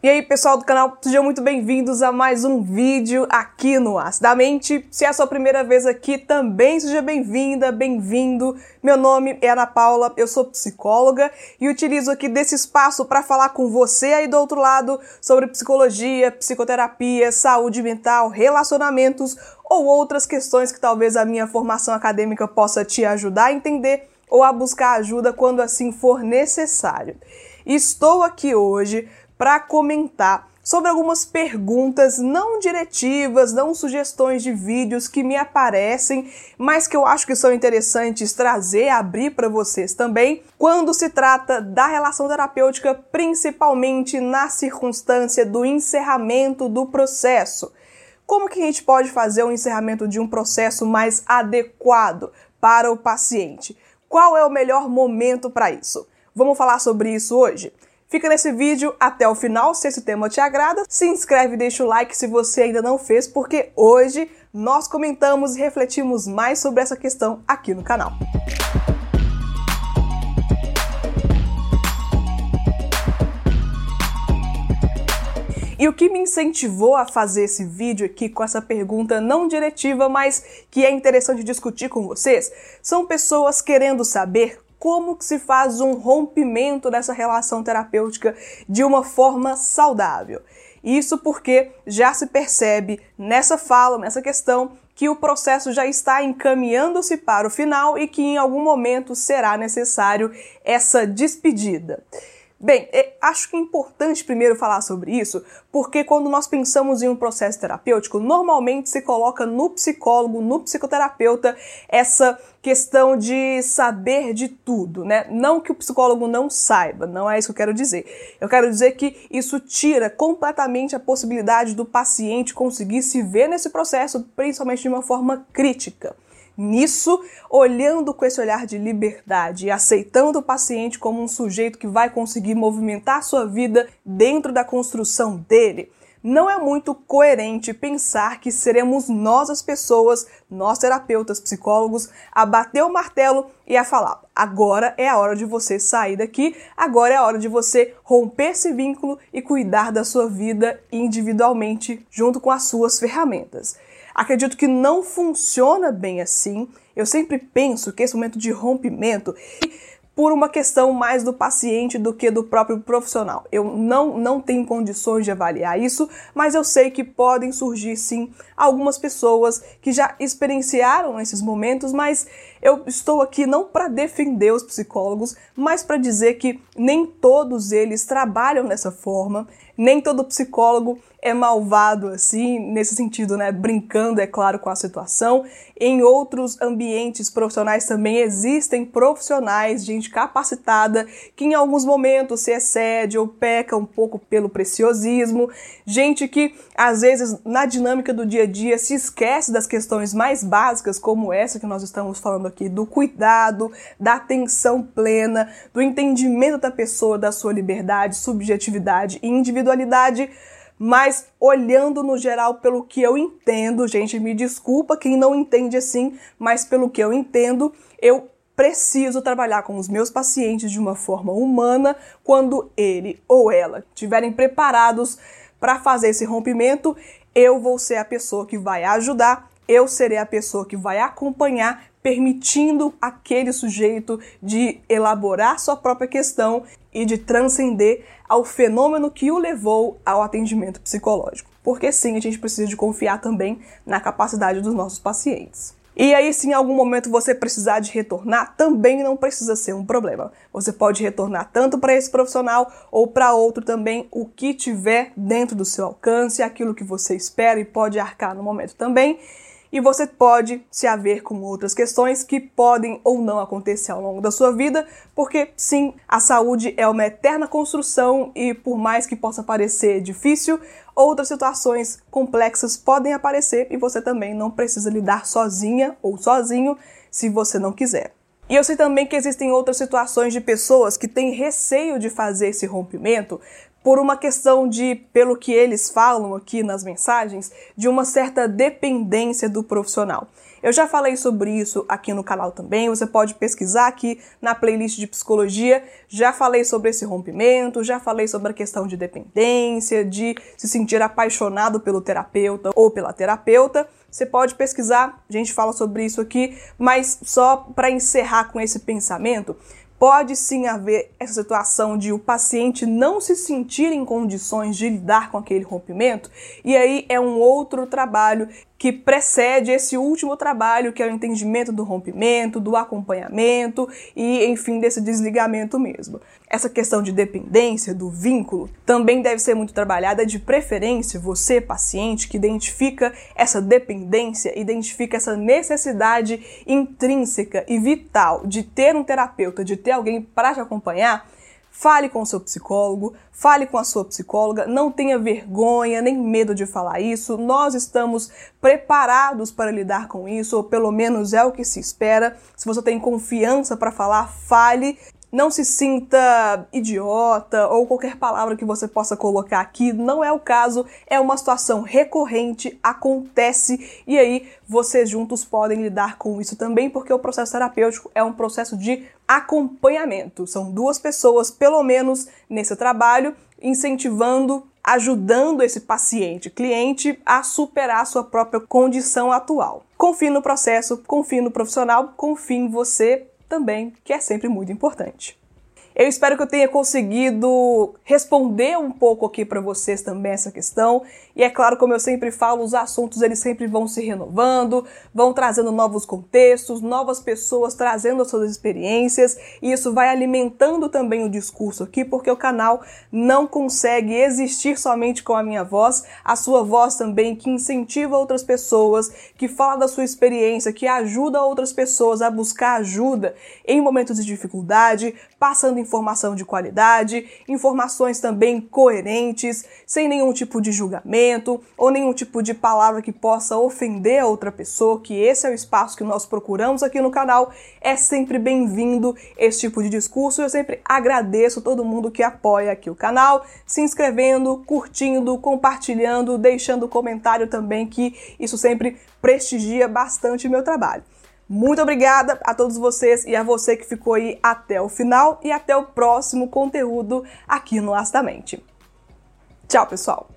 E aí, pessoal do canal, sejam muito bem-vindos a mais um vídeo aqui no Acidamente. Se é a sua primeira vez aqui, também seja bem-vinda, bem-vindo. Meu nome é Ana Paula, eu sou psicóloga e utilizo aqui desse espaço para falar com você aí do outro lado sobre psicologia, psicoterapia, saúde mental, relacionamentos ou outras questões que talvez a minha formação acadêmica possa te ajudar a entender ou a buscar ajuda quando assim for necessário. Estou aqui hoje para comentar sobre algumas perguntas não diretivas, não sugestões de vídeos que me aparecem, mas que eu acho que são interessantes trazer, abrir para vocês também, quando se trata da relação terapêutica, principalmente na circunstância do encerramento do processo. Como que a gente pode fazer o encerramento de um processo mais adequado para o paciente? Qual é o melhor momento para isso? Vamos falar sobre isso hoje? Fica nesse vídeo até o final, se esse tema te agrada. Se inscreve e deixa o like se você ainda não fez, porque hoje nós comentamos e refletimos mais sobre essa questão aqui no canal. E o que me incentivou a fazer esse vídeo aqui com essa pergunta não diretiva, mas que é interessante discutir com vocês, são pessoas querendo saber como que se faz um rompimento dessa relação terapêutica de uma forma saudável. Isso porque já se percebe nessa fala, nessa questão, que o processo já está encaminhando-se para o final e que em algum momento será necessário essa despedida. Bem, é, acho que é importante primeiro falar sobre isso, porque quando nós pensamos em um processo terapêutico, normalmente se coloca no psicólogo, no psicoterapeuta, essa questão de saber de tudo, né? Não que o psicólogo não saiba, não é isso que eu quero dizer. Eu quero dizer que isso tira completamente a possibilidade do paciente conseguir se ver nesse processo, principalmente de uma forma crítica nisso, olhando com esse olhar de liberdade e aceitando o paciente como um sujeito que vai conseguir movimentar sua vida dentro da construção dele, não é muito coerente pensar que seremos nós as pessoas, nós terapeutas, psicólogos, a bater o martelo e a falar: agora é a hora de você sair daqui, agora é a hora de você romper esse vínculo e cuidar da sua vida individualmente, junto com as suas ferramentas. Acredito que não funciona bem assim. Eu sempre penso que esse momento de rompimento por uma questão mais do paciente do que do próprio profissional. Eu não, não tenho condições de avaliar isso, mas eu sei que podem surgir sim algumas pessoas que já experienciaram esses momentos, mas eu estou aqui não para defender os psicólogos, mas para dizer que nem todos eles trabalham dessa forma, nem todo psicólogo é malvado assim, nesse sentido, né? Brincando, é claro, com a situação. Em outros ambientes profissionais também existem profissionais, gente capacitada, que em alguns momentos se excede ou peca um pouco pelo preciosismo, gente que às vezes na dinâmica do dia a dia se esquece das questões mais básicas, como essa que nós estamos aqui, do cuidado, da atenção plena, do entendimento da pessoa, da sua liberdade, subjetividade e individualidade mas olhando no geral pelo que eu entendo, gente, me desculpa quem não entende assim, mas pelo que eu entendo, eu preciso trabalhar com os meus pacientes de uma forma humana quando ele ou ela estiverem preparados para fazer esse rompimento. Eu vou ser a pessoa que vai ajudar, eu serei a pessoa que vai acompanhar, permitindo aquele sujeito de elaborar sua própria questão e de transcender ao fenômeno que o levou ao atendimento psicológico. Porque sim, a gente precisa de confiar também na capacidade dos nossos pacientes. E aí, se em algum momento você precisar de retornar, também não precisa ser um problema. Você pode retornar tanto para esse profissional ou para outro também, o que tiver dentro do seu alcance, aquilo que você espera e pode arcar no momento também e você pode se haver com outras questões que podem ou não acontecer ao longo da sua vida, porque sim, a saúde é uma eterna construção e por mais que possa parecer difícil, outras situações complexas podem aparecer e você também não precisa lidar sozinha ou sozinho se você não quiser. E eu sei também que existem outras situações de pessoas que têm receio de fazer esse rompimento por uma questão de, pelo que eles falam aqui nas mensagens, de uma certa dependência do profissional. Eu já falei sobre isso aqui no canal também, você pode pesquisar aqui na playlist de psicologia. Já falei sobre esse rompimento, já falei sobre a questão de dependência, de se sentir apaixonado pelo terapeuta ou pela terapeuta. Você pode pesquisar, a gente fala sobre isso aqui, mas só para encerrar com esse pensamento, pode sim haver essa situação de o paciente não se sentir em condições de lidar com aquele rompimento, e aí é um outro trabalho que precede esse último trabalho, que é o entendimento do rompimento, do acompanhamento e, enfim, desse desligamento mesmo. Essa questão de dependência, do vínculo, também deve ser muito trabalhada, de preferência, você, paciente, que identifica essa dependência, identifica essa necessidade intrínseca e vital de ter um terapeuta, de ter alguém para te acompanhar Fale com o seu psicólogo, fale com a sua psicóloga, não tenha vergonha nem medo de falar isso. Nós estamos preparados para lidar com isso, ou pelo menos é o que se espera. Se você tem confiança para falar, fale. Não se sinta idiota ou qualquer palavra que você possa colocar aqui, não é o caso, é uma situação recorrente, acontece e aí vocês juntos podem lidar com isso também, porque o processo terapêutico é um processo de acompanhamento. São duas pessoas, pelo menos nesse trabalho, incentivando, ajudando esse paciente, cliente, a superar a sua própria condição atual. Confie no processo, confie no profissional, confie em você também, que é sempre muito importante. Eu espero que eu tenha conseguido responder um pouco aqui para vocês também essa questão. E é claro, como eu sempre falo, os assuntos eles sempre vão se renovando, vão trazendo novos contextos, novas pessoas trazendo as suas experiências, e isso vai alimentando também o discurso aqui, porque o canal não consegue existir somente com a minha voz, a sua voz também que incentiva outras pessoas, que fala da sua experiência, que ajuda outras pessoas a buscar ajuda em momentos de dificuldade, passando informação de qualidade, informações também coerentes, sem nenhum tipo de julgamento ou nenhum tipo de palavra que possa ofender a outra pessoa, que esse é o espaço que nós procuramos aqui no canal. É sempre bem-vindo esse tipo de discurso. Eu sempre agradeço todo mundo que apoia aqui o canal, se inscrevendo, curtindo, compartilhando, deixando comentário também, que isso sempre prestigia bastante o meu trabalho. Muito obrigada a todos vocês e a você que ficou aí até o final e até o próximo conteúdo aqui no Astamente. Tchau, pessoal!